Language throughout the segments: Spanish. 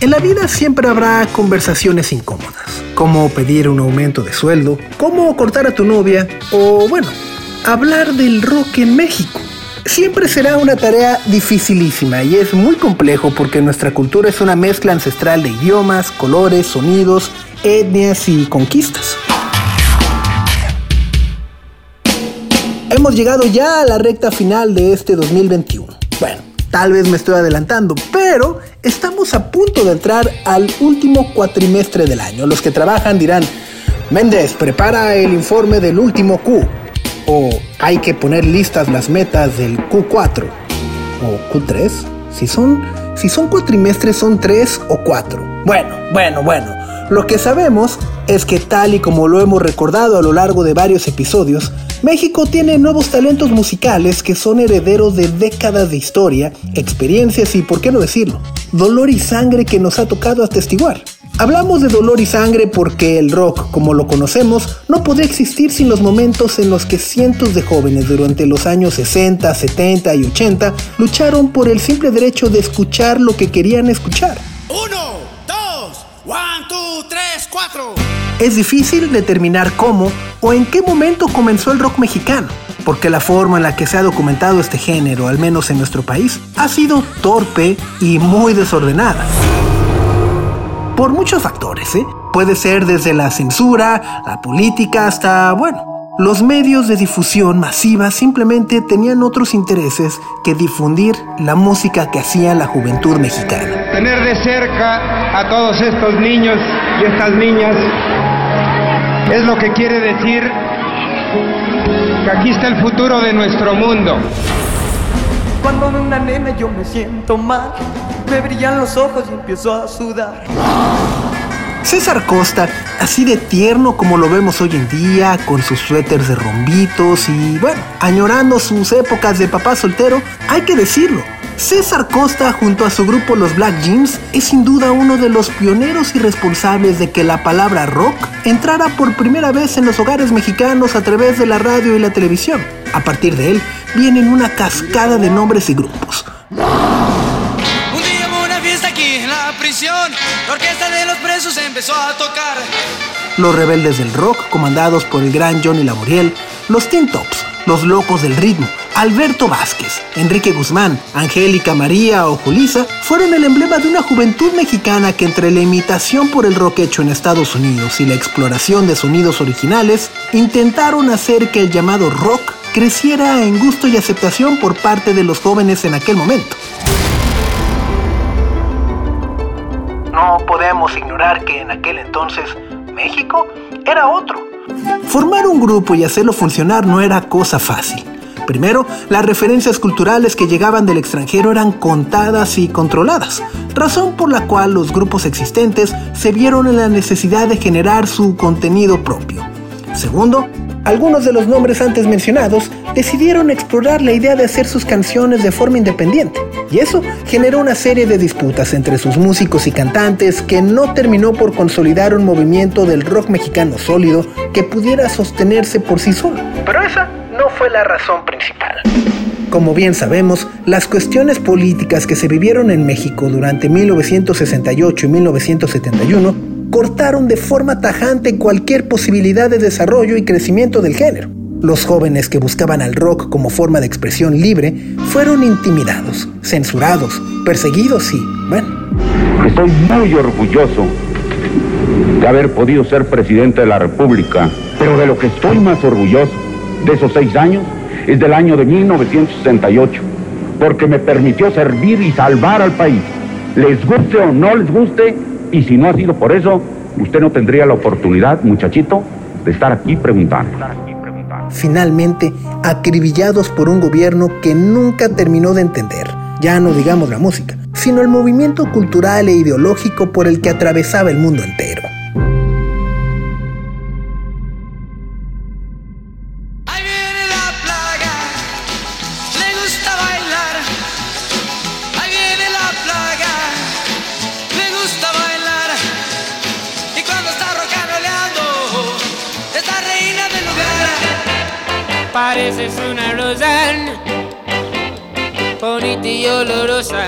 En la vida siempre habrá conversaciones incómodas, como pedir un aumento de sueldo, cómo cortar a tu novia o, bueno, hablar del rock en México. Siempre será una tarea dificilísima y es muy complejo porque nuestra cultura es una mezcla ancestral de idiomas, colores, sonidos, etnias y conquistas. Hemos llegado ya a la recta final de este 2021. Bueno, tal vez me estoy adelantando, pero estamos a punto de entrar al último cuatrimestre del año. Los que trabajan dirán, Méndez, prepara el informe del último Q. O hay que poner listas las metas del Q4 o Q3. Si son, si son cuatrimestres son tres o cuatro. Bueno, bueno, bueno. Lo que sabemos es que tal y como lo hemos recordado a lo largo de varios episodios, México tiene nuevos talentos musicales que son herederos de décadas de historia, experiencias y, por qué no decirlo, dolor y sangre que nos ha tocado atestiguar. Hablamos de dolor y sangre porque el rock, como lo conocemos, no podría existir sin los momentos en los que cientos de jóvenes durante los años 60, 70 y 80 lucharon por el simple derecho de escuchar lo que querían escuchar. Uno, one, two, tres, cuatro. Es difícil determinar cómo o en qué momento comenzó el rock mexicano, porque la forma en la que se ha documentado este género, al menos en nuestro país, ha sido torpe y muy desordenada. Por muchos factores, ¿eh? Puede ser desde la censura, la política, hasta, bueno, los medios de difusión masiva simplemente tenían otros intereses que difundir la música que hacía la juventud mexicana. Tener de cerca a todos estos niños y estas niñas es lo que quiere decir que aquí está el futuro de nuestro mundo. Cuando veo una nena yo me siento mal, me brillan los ojos y empiezo a sudar. César Costa, así de tierno como lo vemos hoy en día, con sus suéteres de rombitos y, bueno, añorando sus épocas de papá soltero, hay que decirlo. César Costa, junto a su grupo Los Black Jeans, es sin duda uno de los pioneros y responsables de que la palabra rock entrara por primera vez en los hogares mexicanos a través de la radio y la televisión. A partir de él, vienen una cascada de nombres y grupos. La orquesta de los presos empezó a tocar. Los rebeldes del rock, comandados por el gran Johnny Laboriel, los Teen Tops, los locos del ritmo, Alberto Vázquez, Enrique Guzmán, Angélica María o Julisa fueron el emblema de una juventud mexicana que entre la imitación por el rock hecho en Estados Unidos y la exploración de sonidos originales, intentaron hacer que el llamado rock creciera en gusto y aceptación por parte de los jóvenes en aquel momento. No podemos ignorar que en aquel entonces México era otro. Formar un grupo y hacerlo funcionar no era cosa fácil. Primero, las referencias culturales que llegaban del extranjero eran contadas y controladas, razón por la cual los grupos existentes se vieron en la necesidad de generar su contenido propio. Segundo, algunos de los nombres antes mencionados decidieron explorar la idea de hacer sus canciones de forma independiente, y eso generó una serie de disputas entre sus músicos y cantantes que no terminó por consolidar un movimiento del rock mexicano sólido que pudiera sostenerse por sí solo. Pero esa no fue la razón principal. Como bien sabemos, las cuestiones políticas que se vivieron en México durante 1968 y 1971 cortaron de forma tajante cualquier posibilidad de desarrollo y crecimiento del género. Los jóvenes que buscaban al rock como forma de expresión libre fueron intimidados, censurados, perseguidos y, bueno, Estoy muy orgulloso de haber podido ser presidente de la República, pero de lo que estoy más orgulloso de esos seis años es del año de 1968, porque me permitió servir y salvar al país. Les guste o no les guste, y si no ha sido por eso, usted no tendría la oportunidad, muchachito, de estar aquí preguntando. finalmente acribillados por un gobierno que nunca terminó de entender, ya no digamos la música, sino el movimiento cultural e ideológico por el que atravesaba el mundo entero. Pareces una rosa bonita y olorosa.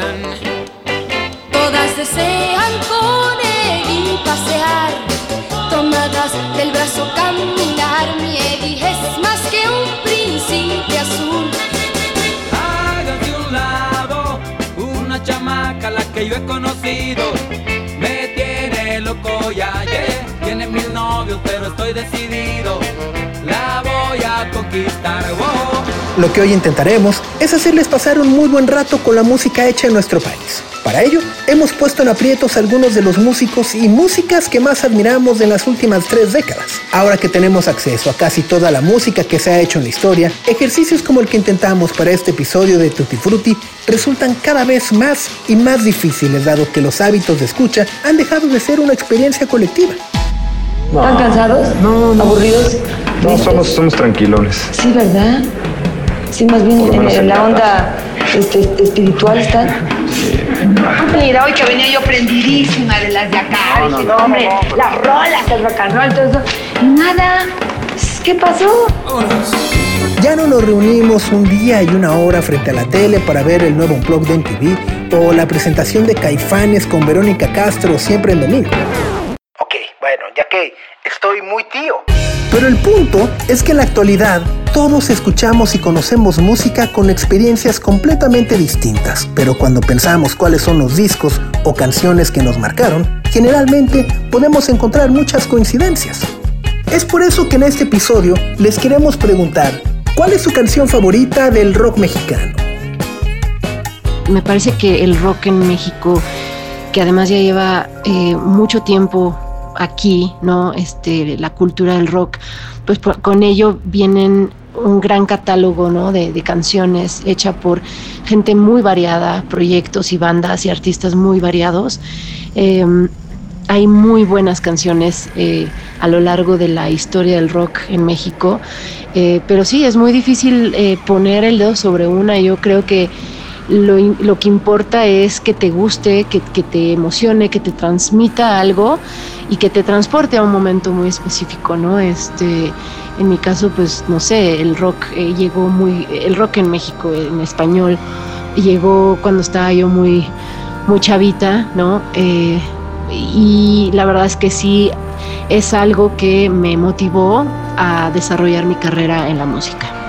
Todas desean con él y pasear, tomadas del brazo caminar. Mi Eddie es más que un príncipe azul. Háganse un lado, una chamaca la que yo he conocido. Me tiene loco ya, yeah. Tiene mil novios, pero estoy decidido. Lo que hoy intentaremos es hacerles pasar un muy buen rato con la música hecha en nuestro país. Para ello, hemos puesto en aprietos algunos de los músicos y músicas que más admiramos en las últimas tres décadas. Ahora que tenemos acceso a casi toda la música que se ha hecho en la historia, ejercicios como el que intentamos para este episodio de Tutti Frutti resultan cada vez más y más difíciles dado que los hábitos de escucha han dejado de ser una experiencia colectiva. ¿Están cansados? No, no. ¿Aburridos? No, somos, somos tranquilones. Sí, ¿verdad? Sí, más bien en, la onda este, espiritual están. Mira, hoy que venía yo prendidísima de las de acá. Dije, no, hombre, las rolas, el rock and roll, todo eso. Y nada. ¿Qué pasó? Ya no nos reunimos un día y una hora frente a la tele para ver el nuevo Unplugged de MTV o la presentación de Caifanes con Verónica Castro siempre en domingo. Bueno, ya que estoy muy tío. Pero el punto es que en la actualidad todos escuchamos y conocemos música con experiencias completamente distintas, pero cuando pensamos cuáles son los discos o canciones que nos marcaron, generalmente podemos encontrar muchas coincidencias. Es por eso que en este episodio les queremos preguntar, ¿cuál es su canción favorita del rock mexicano? Me parece que el rock en México, que además ya lleva eh, mucho tiempo aquí, ¿no? Este, la cultura del rock, pues con ello vienen un gran catálogo, ¿no? De, de canciones hecha por gente muy variada, proyectos y bandas y artistas muy variados. Em, hay muy buenas canciones eh, a lo largo de la historia del rock en México, eh, pero sí, es muy difícil eh, poner el dedo sobre una. Yo creo que lo, lo que importa es que te guste, que, que te emocione, que te transmita algo y que te transporte a un momento muy específico, ¿no? Este, en mi caso, pues no sé, el rock eh, llegó muy, el rock en México en español llegó cuando estaba yo muy, muy chavita, ¿no? Eh, y la verdad es que sí es algo que me motivó a desarrollar mi carrera en la música.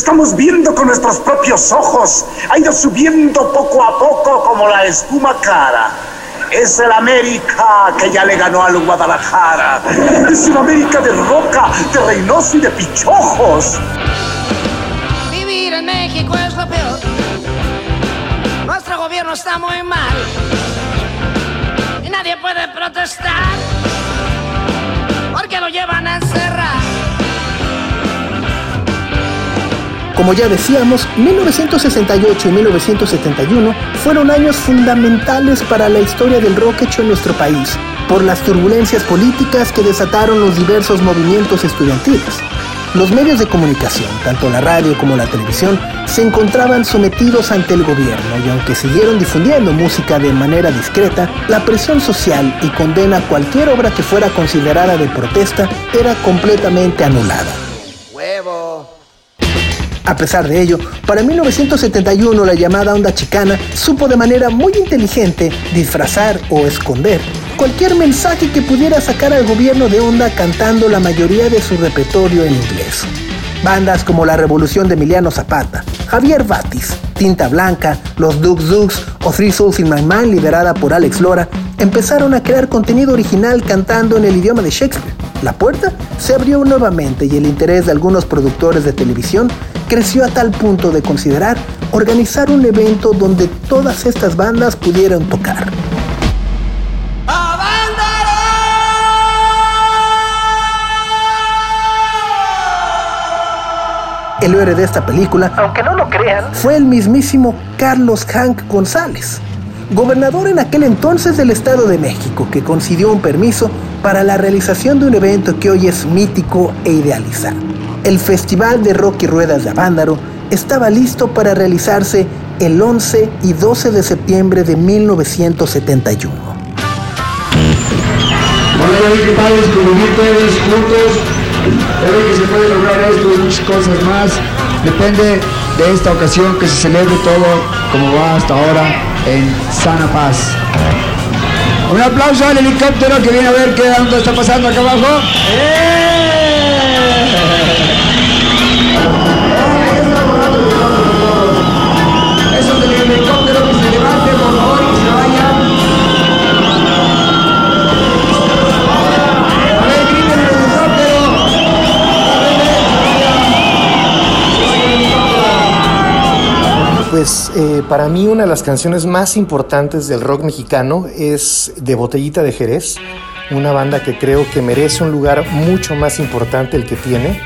Estamos viendo con nuestros propios ojos. Ha ido subiendo poco a poco como la espuma clara. Es el América que ya le ganó al Guadalajara. Es una América de roca, de Reynoso y de pichojos. Como ya decíamos, 1968 y 1971 fueron años fundamentales para la historia del rock hecho en nuestro país, por las turbulencias políticas que desataron los diversos movimientos estudiantiles. Los medios de comunicación, tanto la radio como la televisión, se encontraban sometidos ante el gobierno y aunque siguieron difundiendo música de manera discreta, la presión social y condena a cualquier obra que fuera considerada de protesta era completamente anulada. A pesar de ello, para 1971 la llamada onda chicana supo de manera muy inteligente disfrazar o esconder cualquier mensaje que pudiera sacar al gobierno de onda cantando la mayoría de su repertorio en inglés. Bandas como La Revolución de Emiliano Zapata, Javier Batis, Tinta Blanca, Los Dukes Dukes o Three Souls in My Mind liderada por Alex Lora empezaron a crear contenido original cantando en el idioma de Shakespeare. La puerta se abrió nuevamente y el interés de algunos productores de televisión creció a tal punto de considerar organizar un evento donde todas estas bandas pudieran tocar. El héroe de esta película, aunque no lo crean, fue el mismísimo Carlos Hank González, gobernador en aquel entonces del Estado de México, que concedió un permiso para la realización de un evento que hoy es mítico e idealizado. El Festival de Rock y Ruedas de Avándaro estaba listo para realizarse el 11 y 12 de septiembre de 1971. Bueno, ya vi que padres convivir todos juntos. Ve que se puede lograr esto y muchas cosas más. Depende de esta ocasión que se celebre todo como va hasta ahora en sana paz. Un aplauso al helicóptero que viene a ver qué onda está pasando acá abajo. Eso Pues eh, para mí una de las canciones más importantes del rock mexicano es De Botellita de Jerez, una banda que creo que merece un lugar mucho más importante el que tiene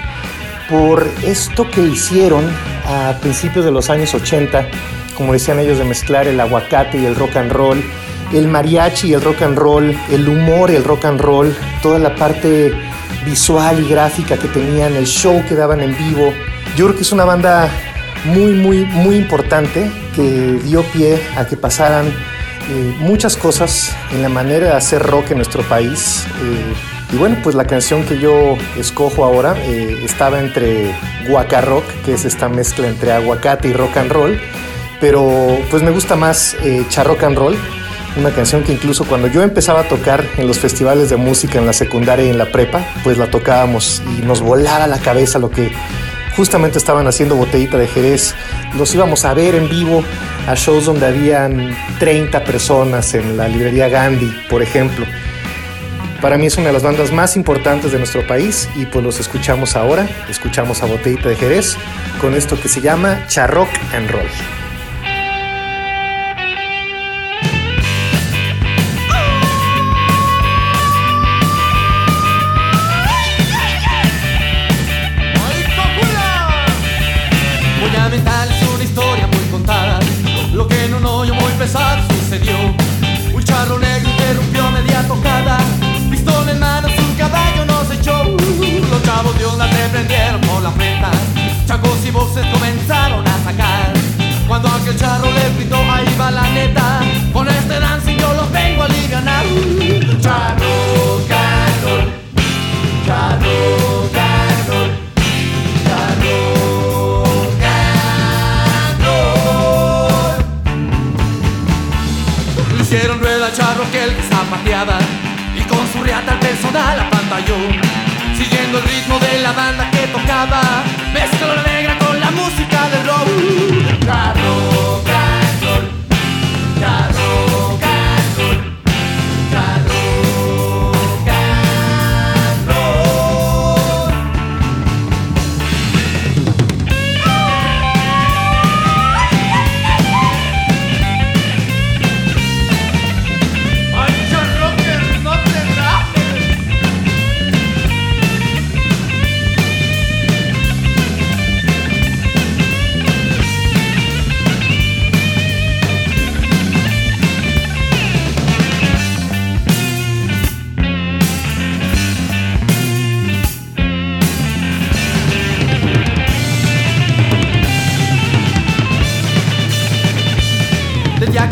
por esto que hicieron a principios de los años 80, como decían ellos, de mezclar el aguacate y el rock and roll, el mariachi y el rock and roll, el humor y el rock and roll, toda la parte visual y gráfica que tenían, el show que daban en vivo. Yo creo que es una banda muy, muy, muy importante que dio pie a que pasaran eh, muchas cosas en la manera de hacer rock en nuestro país. Eh, y bueno, pues la canción que yo escojo ahora eh, estaba entre Guaca Rock, que es esta mezcla entre aguacate y rock and roll, pero pues me gusta más eh, Charrock and Roll, una canción que incluso cuando yo empezaba a tocar en los festivales de música en la secundaria y en la prepa, pues la tocábamos y nos volaba la cabeza lo que justamente estaban haciendo Botellita de Jerez. Los íbamos a ver en vivo a shows donde habían 30 personas en la librería Gandhi, por ejemplo. Para mí es una de las bandas más importantes de nuestro país y pues los escuchamos ahora. Escuchamos a Botellita de Jerez con esto que se llama Charrock and Roll. Sucedió. Un charro negro interrumpió media tocada. Pistón en mano, su caballo nos echó. Los chavos de onda se prendieron por la frente. Chacos y voces comenzaron a sacar. Cuando aquel charro le gritó, ahí va la neta. Con este dancing yo los vengo a alivianar. Charro, Y con su riata el personal apantalló Siguiendo el ritmo de la banda que tocaba. Mezcló la negra con la la música del rock. Ya rock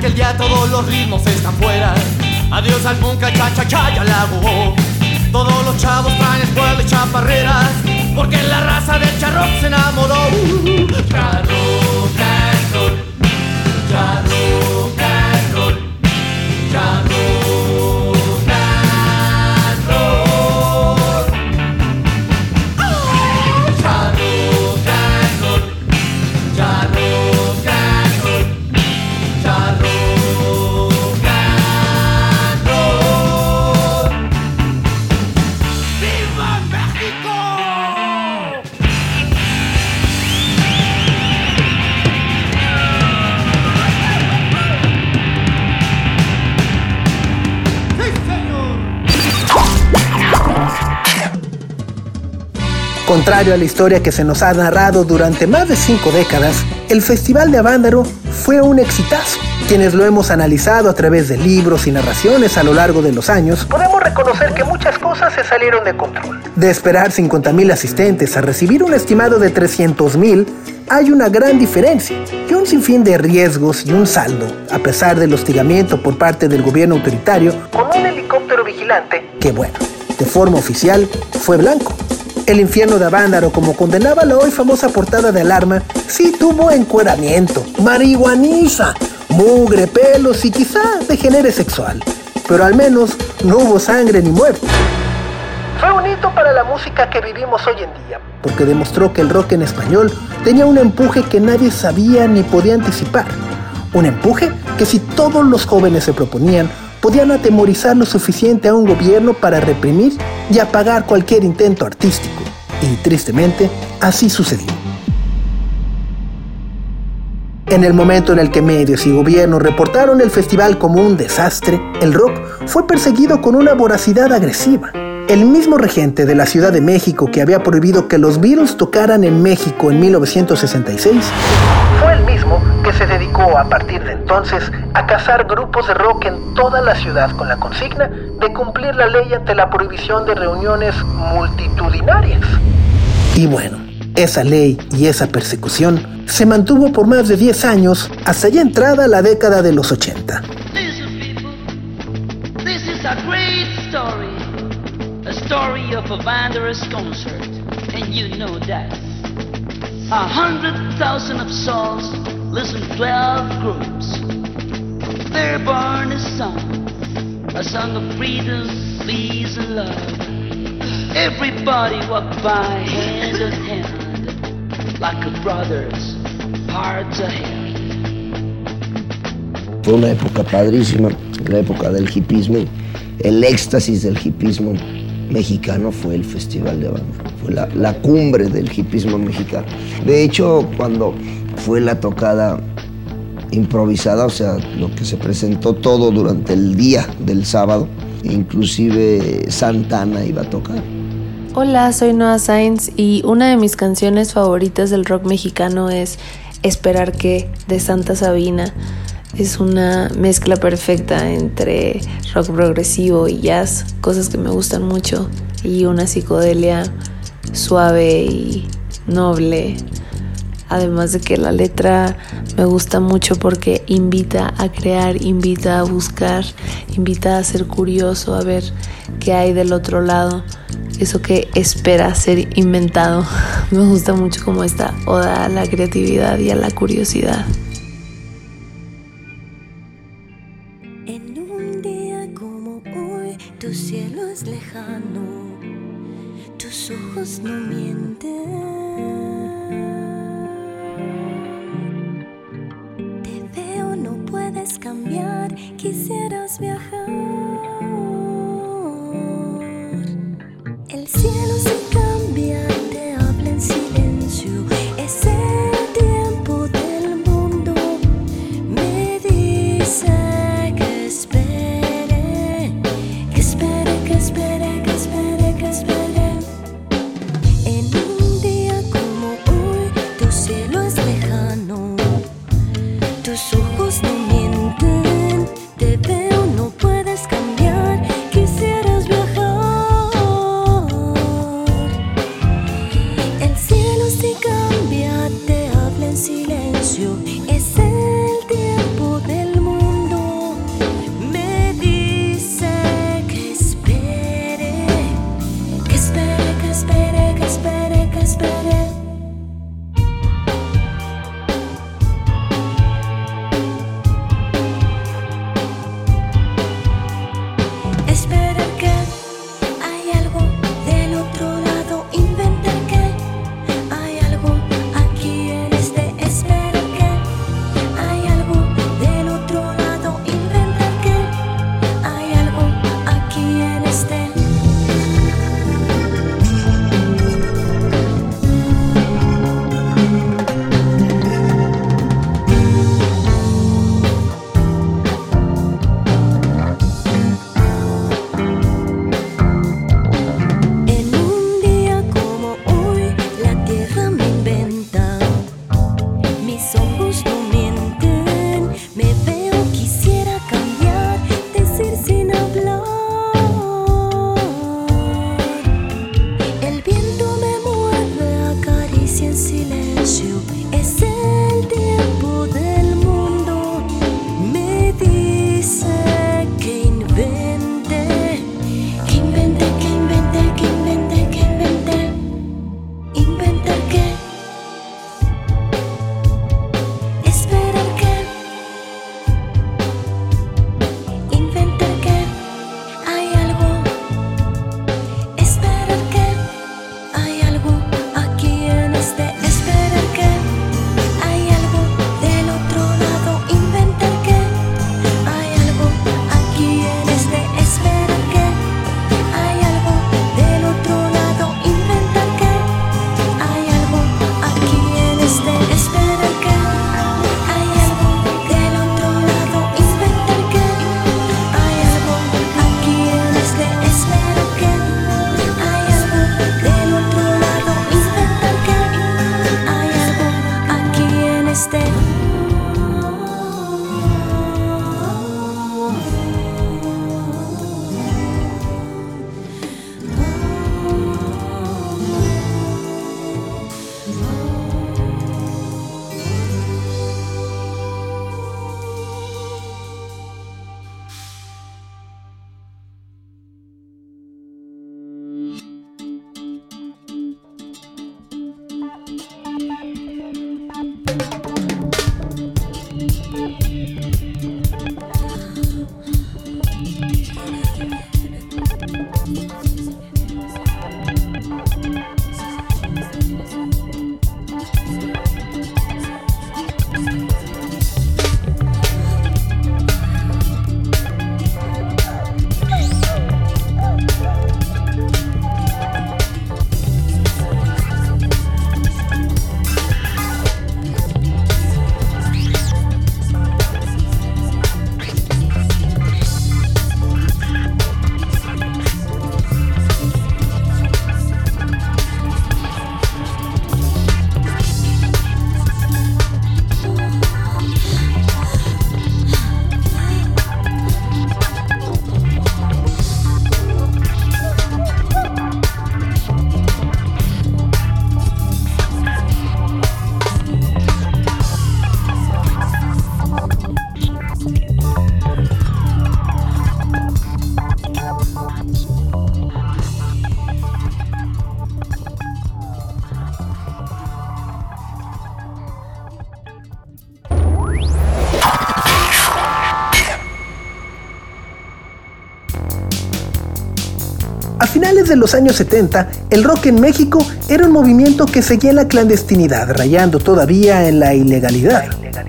aquel día todos los ritmos están fuera. Adiós al punk, al cha cha cha y al lago. Todos los chavos traen escuela y chaparreras. Porque la raza del charrock se enamoró. Charrock and roll. Contrario a la historia que se nos ha narrado durante más de cinco décadas, el Festival de Avándaro fue un exitazo. Quienes lo hemos analizado a través de libros y narraciones a lo largo de los años, podemos reconocer que muchas cosas se salieron de control. De esperar 50.000 asistentes a recibir un estimado de 300.000, hay una gran diferencia y un sinfín de riesgos y un saldo, a pesar del hostigamiento por parte del gobierno autoritario, con un helicóptero vigilante que, bueno, de forma oficial fue blanco. El infierno de Avándaro, como condenaba la hoy famosa portada de alarma, sí tuvo encueramiento, marihuaniza, mugre, pelos y quizá degenere sexual. Pero al menos no hubo sangre ni muerte. Fue un hito para la música que vivimos hoy en día, porque demostró que el rock en español tenía un empuje que nadie sabía ni podía anticipar. Un empuje que si todos los jóvenes se proponían, podían atemorizar lo suficiente a un gobierno para reprimir y apagar cualquier intento artístico. Y tristemente, así sucedió. En el momento en el que medios y gobiernos reportaron el festival como un desastre, el rock fue perseguido con una voracidad agresiva. El mismo regente de la Ciudad de México que había prohibido que los Beatles tocaran en México en 1966 fue el mismo que se dedicó a partir de entonces a cazar grupos de rock en toda la ciudad con la consigna de cumplir la ley ante la prohibición de reuniones multitudinarias. Y bueno, esa ley y esa persecución se mantuvo por más de 10 años hasta ya entrada la década de los 80. This is a great story. Of a Wanderers concert. And you know that. A hundred thousand of souls listen twelve groups. They're born a song. A song of freedom, peace and love. Everybody walk by hand in hand. Like a brothers, hearts ahead. Fue una época padrísima, la época del hipismo. El éxtasis del hipismo mexicano fue el Festival de Banda. Fue la, la cumbre del hipismo mexicano. De hecho, cuando fue la tocada improvisada, o sea, lo que se presentó todo durante el día del sábado, inclusive Santana iba a tocar. Hola, soy Noah Sainz y una de mis canciones favoritas del rock mexicano es Esperar que de Santa Sabina. Es una mezcla perfecta entre rock progresivo y jazz, cosas que me gustan mucho, y una psicodelia suave y noble. Además de que la letra me gusta mucho porque invita a crear, invita a buscar, invita a ser curioso, a ver qué hay del otro lado, eso que espera ser inventado. Me gusta mucho como esta oda a la creatividad y a la curiosidad. Quisieras viajar. Finales de los años 70, el rock en México era un movimiento que seguía en la clandestinidad, rayando todavía en la ilegalidad.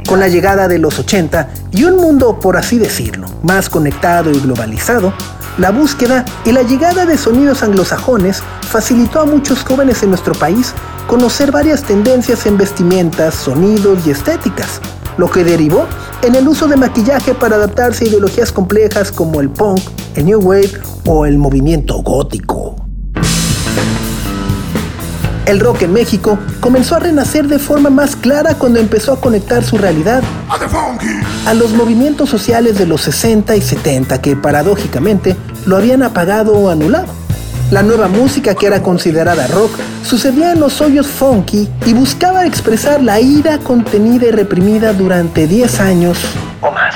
Con la llegada de los 80 y un mundo, por así decirlo, más conectado y globalizado, la búsqueda y la llegada de sonidos anglosajones facilitó a muchos jóvenes en nuestro país conocer varias tendencias en vestimentas, sonidos y estéticas, lo que derivó en el uso de maquillaje para adaptarse a ideologías complejas como el punk, el new wave o el movimiento gótico. El rock en México comenzó a renacer de forma más clara cuando empezó a conectar su realidad a los movimientos sociales de los 60 y 70 que paradójicamente lo habían apagado o anulado. La nueva música que era considerada rock sucedía en los hoyos funky y buscaba expresar la ira contenida y reprimida durante 10 años o más.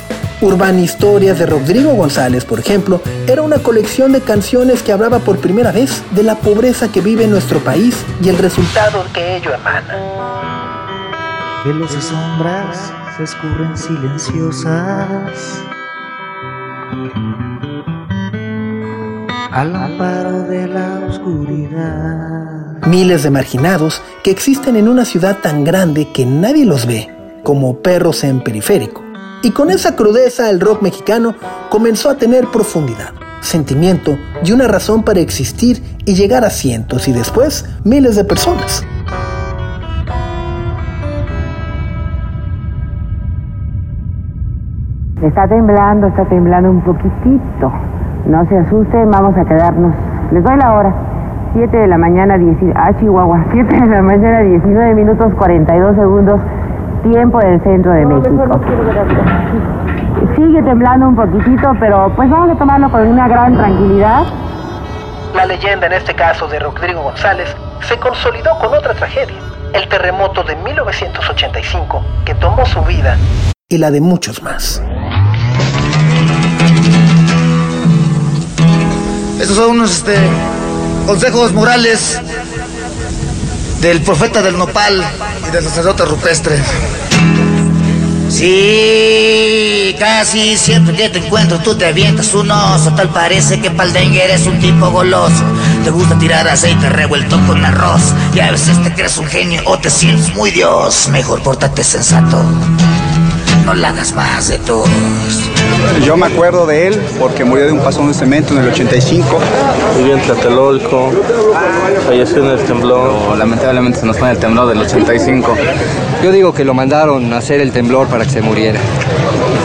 Urban Historias de Rodrigo González, por ejemplo, era una colección de canciones que hablaba por primera vez de la pobreza que vive nuestro país y el resultado que ello emana. Sombras se escurren silenciosas al amparo de la oscuridad. Miles de marginados que existen en una ciudad tan grande que nadie los ve, como perros en periférico. Y con esa crudeza el rock mexicano comenzó a tener profundidad, sentimiento y una razón para existir y llegar a cientos y después miles de personas. Está temblando, está temblando un poquitito. No se asusten, vamos a quedarnos. Les doy la hora. 7 de la mañana, 10, ah, Chihuahua. 7 de la mañana, 19 minutos 42 segundos, tiempo del centro de México. Sigue temblando un poquitito, pero pues vamos a tomarlo con una gran tranquilidad. La leyenda en este caso de Rodrigo González se consolidó con otra tragedia, el terremoto de 1985 que tomó su vida y la de muchos más. Estos son unos este, consejos morales del profeta del nopal y del sacerdote rupestre. Sí, casi siempre que te encuentro tú te avientas un oso. Tal parece que paldengue eres un tipo goloso. Te gusta tirar aceite revuelto con arroz. Y a veces te crees un genio o te sientes muy dios. Mejor pórtate sensato. No la hagas más de todos. Yo me acuerdo de él porque murió de un pasón de cemento en el 85. Vivió en Tlatelolco, falleció en el temblor. lamentablemente se nos fue en el temblor del 85. Yo digo que lo mandaron a hacer el temblor para que se muriera.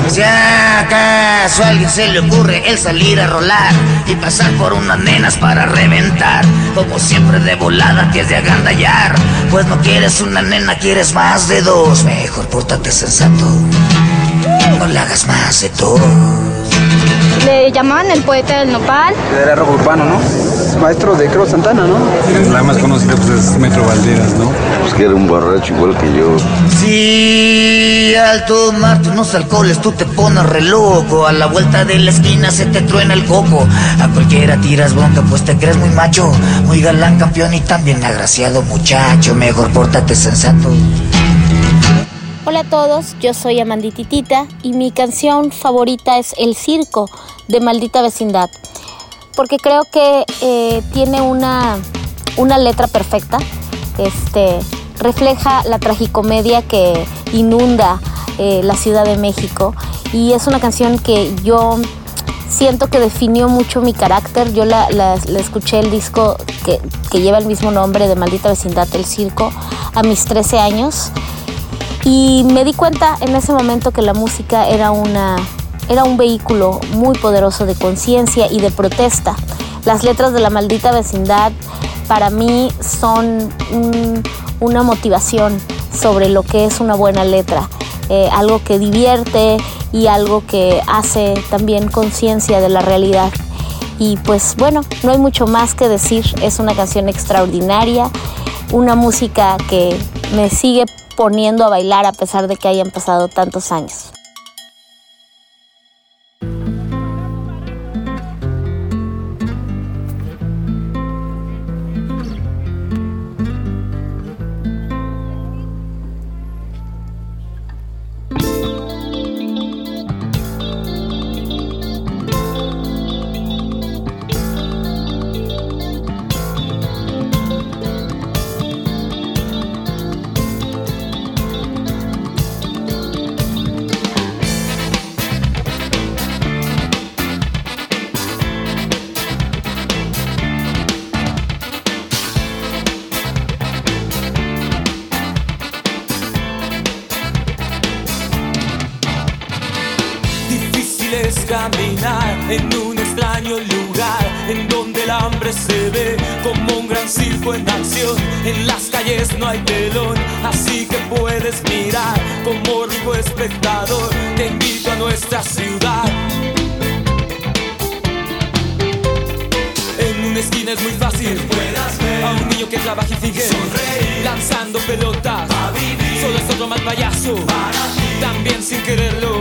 Si acaso a alguien se le ocurre el salir a rolar y pasar por unas nenas para reventar, como siempre de volada que es de agandallar, pues no quieres una nena, quieres más de dos, mejor pórtate sensato, no le hagas más de todo. Le llamaban el poeta del nopal. Era rock urbano, ¿no? Maestro de Cruz Santana, ¿no? La más conocida pues es Metro Valderas, ¿no? Pues que era un borracho igual que yo. Si al tomar tus unos alcoholes tú te pones re loco, a la vuelta de la esquina se te truena el coco, a cualquiera tiras bronca pues te crees muy macho, muy galán campeón y también agraciado muchacho, mejor pórtate sensato. Hola a todos, yo soy Amandititita y mi canción favorita es El Circo de Maldita Vecindad, porque creo que eh, tiene una, una letra perfecta, este, refleja la tragicomedia que inunda eh, la Ciudad de México y es una canción que yo siento que definió mucho mi carácter. Yo la, la- escuché el disco que, que lleva el mismo nombre de Maldita Vecindad, El Circo, a mis 13 años. Y me di cuenta en ese momento que la música era, una, era un vehículo muy poderoso de conciencia y de protesta. Las letras de la maldita vecindad para mí son un- una motivación sobre lo que es una buena letra, eh, algo que divierte y algo que hace también conciencia de la realidad. Y pues bueno, no hay mucho más que decir, es una canción extraordinaria, una música que me sigue poniendo a bailar a pesar de que hayan pasado tantos años. Solo es otro mal payaso, también sin quererlo.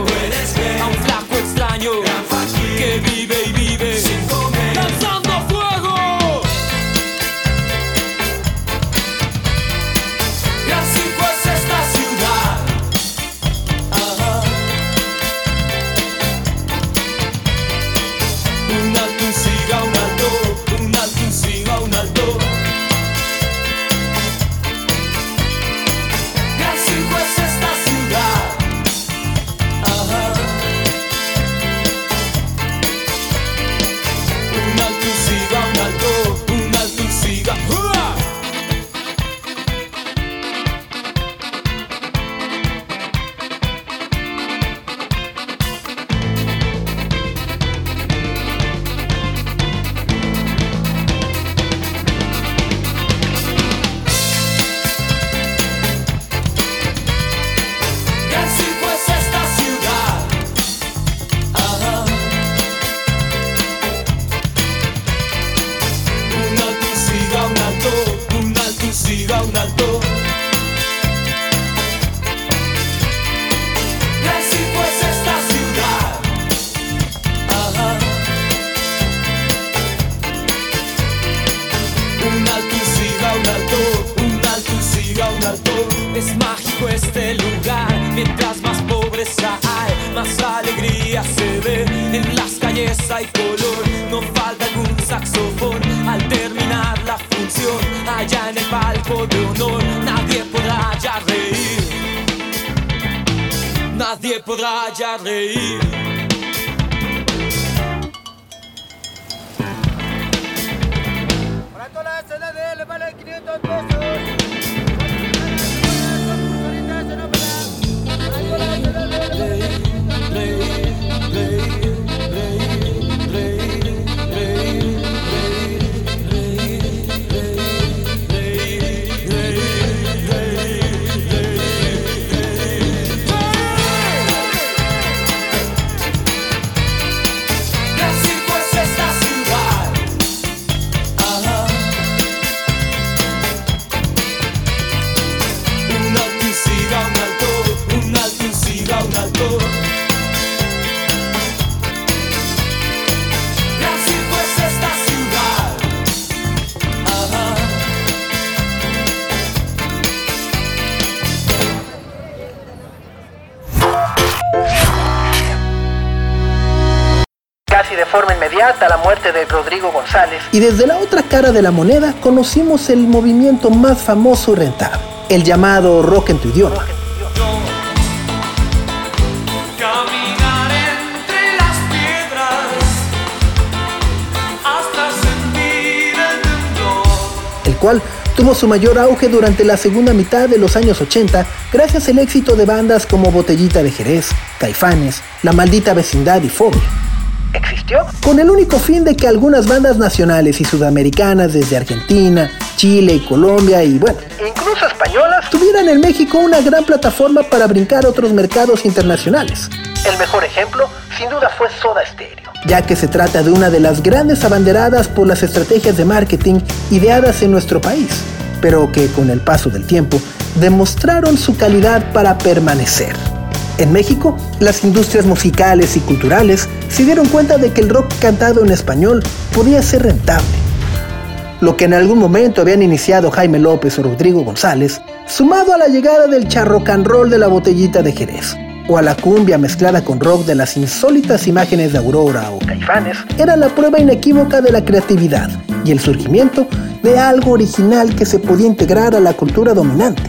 Palco de honor, nadie podrá ya reír. Nadie podrá ya reír. Gran la muerte de Rodrigo González. Y desde la otra cara de la moneda conocimos el movimiento más famoso y rentable, el llamado rock en tu idioma. El cual tuvo su mayor auge durante la segunda mitad de los años 80 gracias al éxito de bandas como Botellita de Jerez, Caifanes, La Maldita Vecindad y Fobia. ¿Existió? Con el único fin de que algunas bandas nacionales y sudamericanas desde Argentina, Chile y Colombia y bueno, incluso españolas, tuvieran en México una gran plataforma para brincar otros mercados internacionales. El mejor ejemplo, sin duda, fue Soda Stereo, ya que se trata de una de las grandes abanderadas por las estrategias de marketing ideadas en nuestro país, pero que con el paso del tiempo demostraron su calidad para permanecer. En México, las industrias musicales y culturales se dieron cuenta de que el rock cantado en español podía ser rentable. Lo que en algún momento habían iniciado Jaime López o Rodrigo González, sumado a la llegada del charrocan roll de la botellita de Jerez, o a la cumbia mezclada con rock de las insólitas imágenes de Aurora o Caifanes, era la prueba inequívoca de la creatividad y el surgimiento de algo original que se podía integrar a la cultura dominante.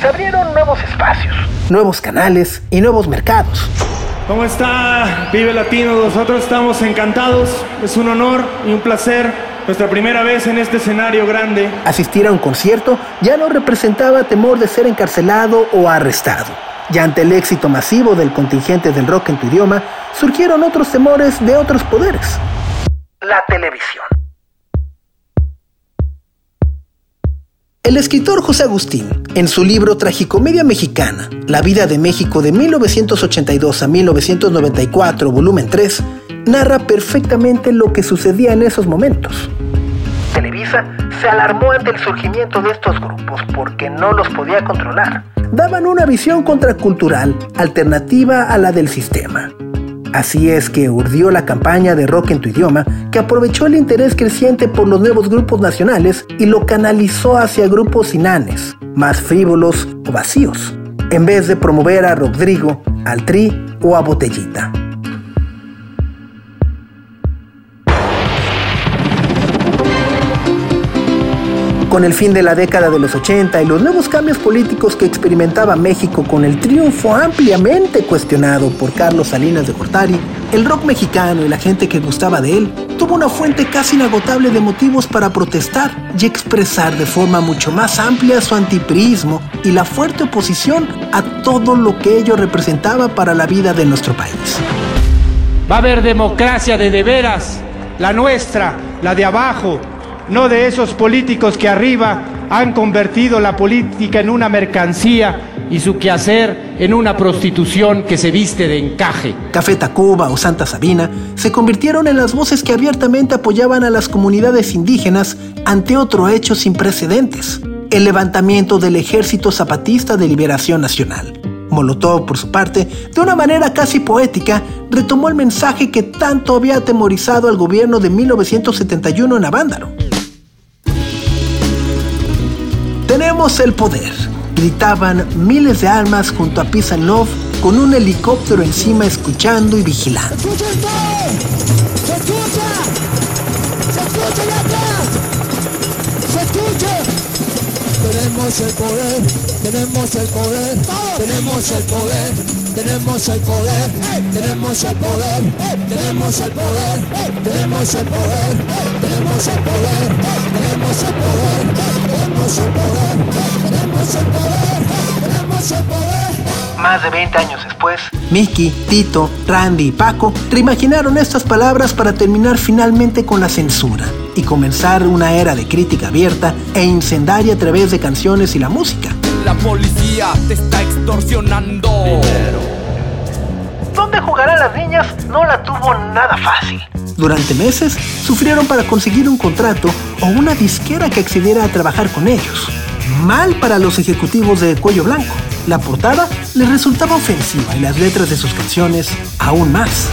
Se abrieron nuevos espacios, nuevos canales y nuevos mercados. ¿Cómo está Vive Latino? Nosotros estamos encantados. Es un honor y un placer. Nuestra primera vez en este escenario grande. Asistir a un concierto ya no representaba temor de ser encarcelado o arrestado. Y ante el éxito masivo del contingente del rock en tu idioma, surgieron otros temores de otros poderes. La televisión. El escritor José Agustín, en su libro Tragicomedia Mexicana, La vida de México de 1982 a 1994, volumen 3, narra perfectamente lo que sucedía en esos momentos. Televisa se alarmó ante el surgimiento de estos grupos porque no los podía controlar. Daban una visión contracultural, alternativa a la del sistema. Así es que urdió la campaña de rock en tu idioma, que aprovechó el interés creciente por los nuevos grupos nacionales y lo canalizó hacia grupos inanes, más frívolos o vacíos, en vez de promover a Rodrigo, al Tri o a Botellita. Con el fin de la década de los 80 y los nuevos cambios políticos que experimentaba México con el triunfo ampliamente cuestionado por Carlos Salinas de Gortari, el rock mexicano y la gente que gustaba de él tuvo una fuente casi inagotable de motivos para protestar y expresar de forma mucho más amplia su antipriismo y la fuerte oposición a todo lo que ello representaba para la vida de nuestro país. Va a haber democracia de de veras, la nuestra, la de abajo, no de esos políticos que arriba han convertido la política en una mercancía y su quehacer en una prostitución que se viste de encaje. Café Tacuba o Santa Sabina se convirtieron en las voces que abiertamente apoyaban a las comunidades indígenas ante otro hecho sin precedentes, el levantamiento del Ejército Zapatista de Liberación Nacional. Molotov, por su parte, de una manera casi poética, retomó el mensaje que tanto había atemorizado al gobierno de 1971 en Avándaro. El poder, gritaban miles de almas junto a Pisanov con un helicóptero encima escuchando y vigilando. Tenemos el poder, tenemos el poder, tenemos el poder, tenemos el poder, tenemos el poder, tenemos el poder, tenemos el poder, tenemos el poder, tenemos el poder, tenemos el poder, tenemos el poder, tenemos el poder. Más de 20 años después, Mickey, Tito, Randy y Paco reimaginaron estas palabras para terminar finalmente con la censura y comenzar una era de crítica abierta e incendiaria a través de canciones y la música. La policía te está extorsionando. ¿Dónde jugarán las niñas? No la tuvo nada fácil. Durante meses sufrieron para conseguir un contrato o una disquera que accediera a trabajar con ellos. Mal para los ejecutivos de Cuello Blanco. La portada les resultaba ofensiva y las letras de sus canciones aún más.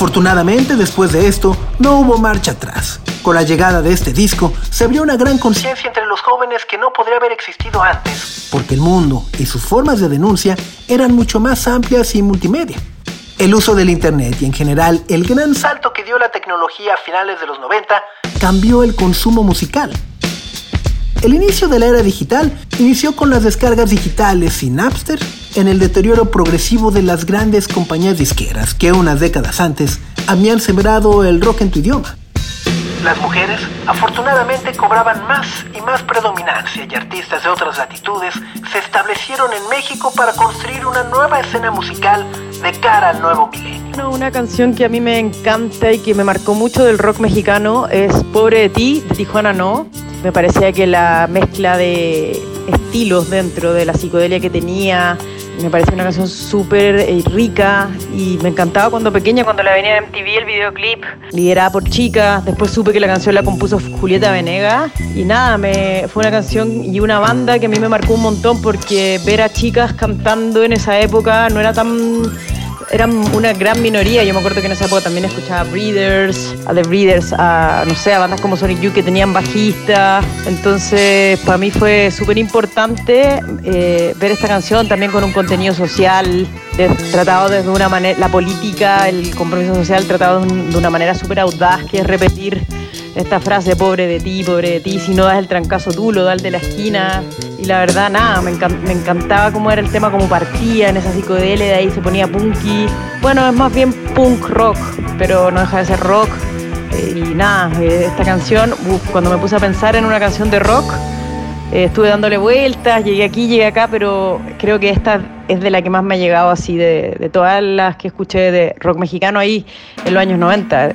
Afortunadamente, después de esto, no hubo marcha atrás. Con la llegada de este disco, se abrió una gran conciencia entre los jóvenes que no podría haber existido antes, porque el mundo y sus formas de denuncia eran mucho más amplias y multimedia. El uso del Internet y en general el gran salto que dio la tecnología a finales de los 90 cambió el consumo musical. El inicio de la era digital inició con las descargas digitales y Napster en el deterioro progresivo de las grandes compañías disqueras que unas décadas antes habían sembrado el rock en tu idioma. Las mujeres afortunadamente cobraban más y más predominancia y artistas de otras latitudes se establecieron en México para construir una nueva escena musical de cara al nuevo milenio. Una canción que a mí me encanta y que me marcó mucho del rock mexicano es Pobre de ti, de Tijuana No. Me parecía que la mezcla de estilos dentro de la psicodelia que tenía, me parecía una canción súper eh, rica y me encantaba cuando pequeña, cuando la venía en MTV el videoclip, liderada por chicas. Después supe que la canción la compuso Julieta Venegas y nada, me, fue una canción y una banda que a mí me marcó un montón porque ver a chicas cantando en esa época no era tan eran una gran minoría. Yo me acuerdo que en esa época también escuchaba Breeders, a The Breeders, a no sé, a bandas como Sonic Youth que tenían bajistas. Entonces, para mí fue súper importante eh, ver esta canción también con un contenido social, de- tratado desde una manera, la política, el compromiso social tratado de una manera súper audaz, que es repetir esta frase, pobre de ti, pobre de ti, si no das el trancazo tú, lo da de la esquina. Y la verdad, nada, me, encan- me encantaba cómo era el tema, cómo partía en esa psicodelia, de ahí se ponía punky. Bueno, es más bien punk rock, pero no deja de ser rock. Eh, y nada, eh, esta canción, cuando me puse a pensar en una canción de rock, eh, estuve dándole vueltas, llegué aquí, llegué acá, pero creo que esta es de la que más me ha llegado así de, de todas las que escuché de rock mexicano ahí en los años 90.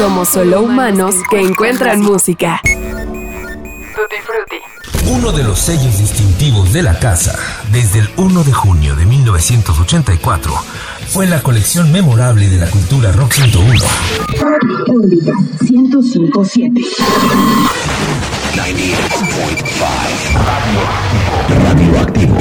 Somos solo humanos que encuentran música. Uno de los sellos distintivos de la casa, desde el 1 de junio de 1984, fue la colección memorable de la cultura rock 101. 1057. Radioactivo.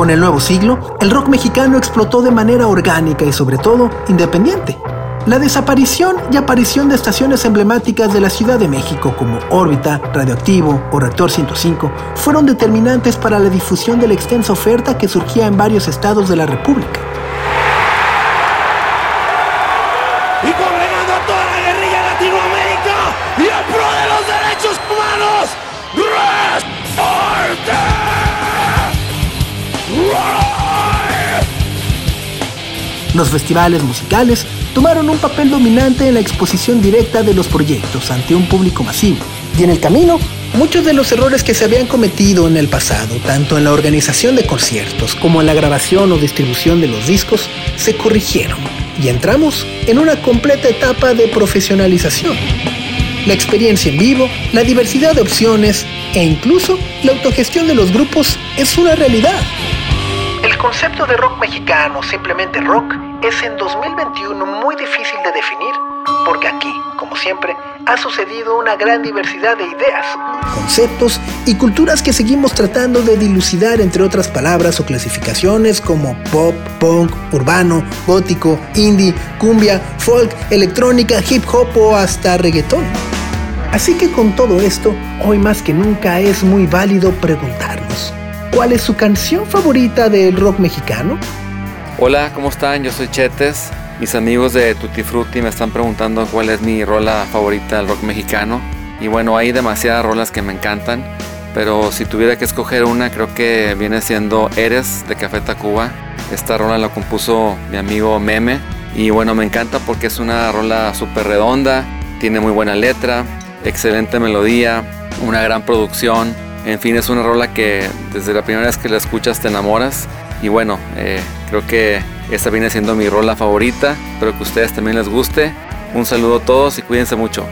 Con el nuevo siglo, el rock mexicano explotó de manera orgánica y sobre todo independiente. La desaparición y aparición de estaciones emblemáticas de la Ciudad de México como Órbita, Radioactivo o Reactor 105 fueron determinantes para la difusión de la extensa oferta que surgía en varios estados de la República. Los festivales musicales tomaron un papel dominante en la exposición directa de los proyectos ante un público masivo. Y en el camino, muchos de los errores que se habían cometido en el pasado, tanto en la organización de conciertos como en la grabación o distribución de los discos, se corrigieron y entramos en una completa etapa de profesionalización. La experiencia en vivo, la diversidad de opciones e incluso la autogestión de los grupos es una realidad. Concepto de rock mexicano, simplemente rock, es en 2021 muy difícil de definir porque aquí, como siempre, ha sucedido una gran diversidad de ideas, conceptos y culturas que seguimos tratando de dilucidar entre otras palabras o clasificaciones como pop, punk, urbano, gótico, indie, cumbia, folk, electrónica, hip hop o hasta reggaetón. Así que con todo esto, hoy más que nunca es muy válido preguntarnos, ¿cuál es su canción favorita del rock mexicano? Hola, ¿cómo están? Yo soy Chetes. Mis amigos de Tutti Frutti me están preguntando cuál es mi rola favorita del rock mexicano. Y bueno, hay demasiadas rolas que me encantan. Pero si tuviera que escoger una, creo que viene siendo Eres de Café Tacuba. Esta rola la compuso mi amigo Meme. Y bueno, me encanta porque es una rola súper redonda, tiene muy buena letra, excelente melodía, una gran producción. En fin, es una rola que desde la primera vez que la escuchas te enamoras. Y bueno, eh, creo que esta viene siendo mi rola favorita. Espero que a ustedes también les guste. Un saludo a todos y cuídense mucho.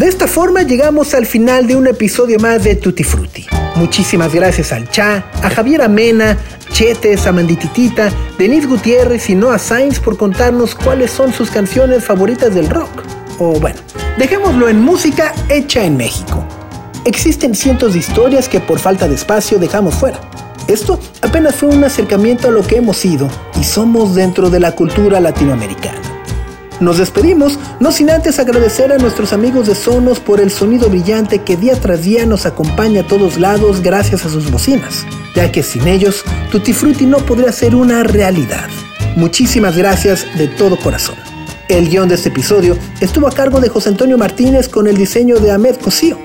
De esta forma llegamos al final de un episodio más de Tutti Frutti. Muchísimas gracias al Cha, a Javier Amena, Chetes, a Mandititita, Denise Gutiérrez y Noah Sainz por contarnos cuáles son sus canciones favoritas del rock. O bueno, dejémoslo en música hecha en México. Existen cientos de historias que por falta de espacio dejamos fuera. Esto apenas fue un acercamiento a lo que hemos sido y somos dentro de la cultura latinoamericana. Nos despedimos, no sin antes agradecer a nuestros amigos de Sonos por el sonido brillante que día tras día nos acompaña a todos lados gracias a sus bocinas, ya que sin ellos, Tutti Frutti no podría ser una realidad. Muchísimas gracias de todo corazón. El guion de este episodio estuvo a cargo de José Antonio Martínez con el diseño de Ahmed Cosío.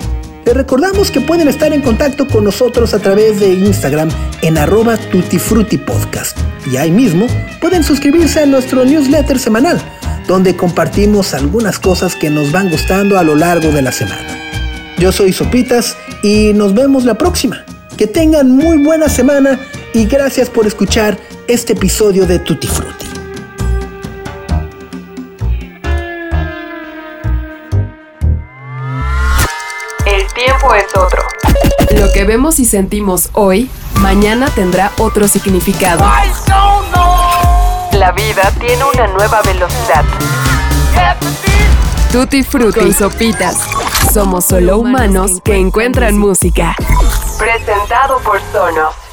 Les recordamos que pueden estar en contacto con nosotros a través de Instagram en arroba tutifrutipodcast. Y ahí mismo pueden suscribirse a nuestro newsletter semanal, donde compartimos algunas cosas que nos van gustando a lo largo de la semana. Yo soy Sopitas y nos vemos la próxima. Que tengan muy buena semana y gracias por escuchar este episodio de Tutti Frutti. Es otro. Lo que vemos y sentimos hoy, mañana tendrá otro significado. La vida tiene una nueva velocidad. Tutti Frutti y Sopitas. Somos solo humanos que encuentran música. Presentado por Sonos.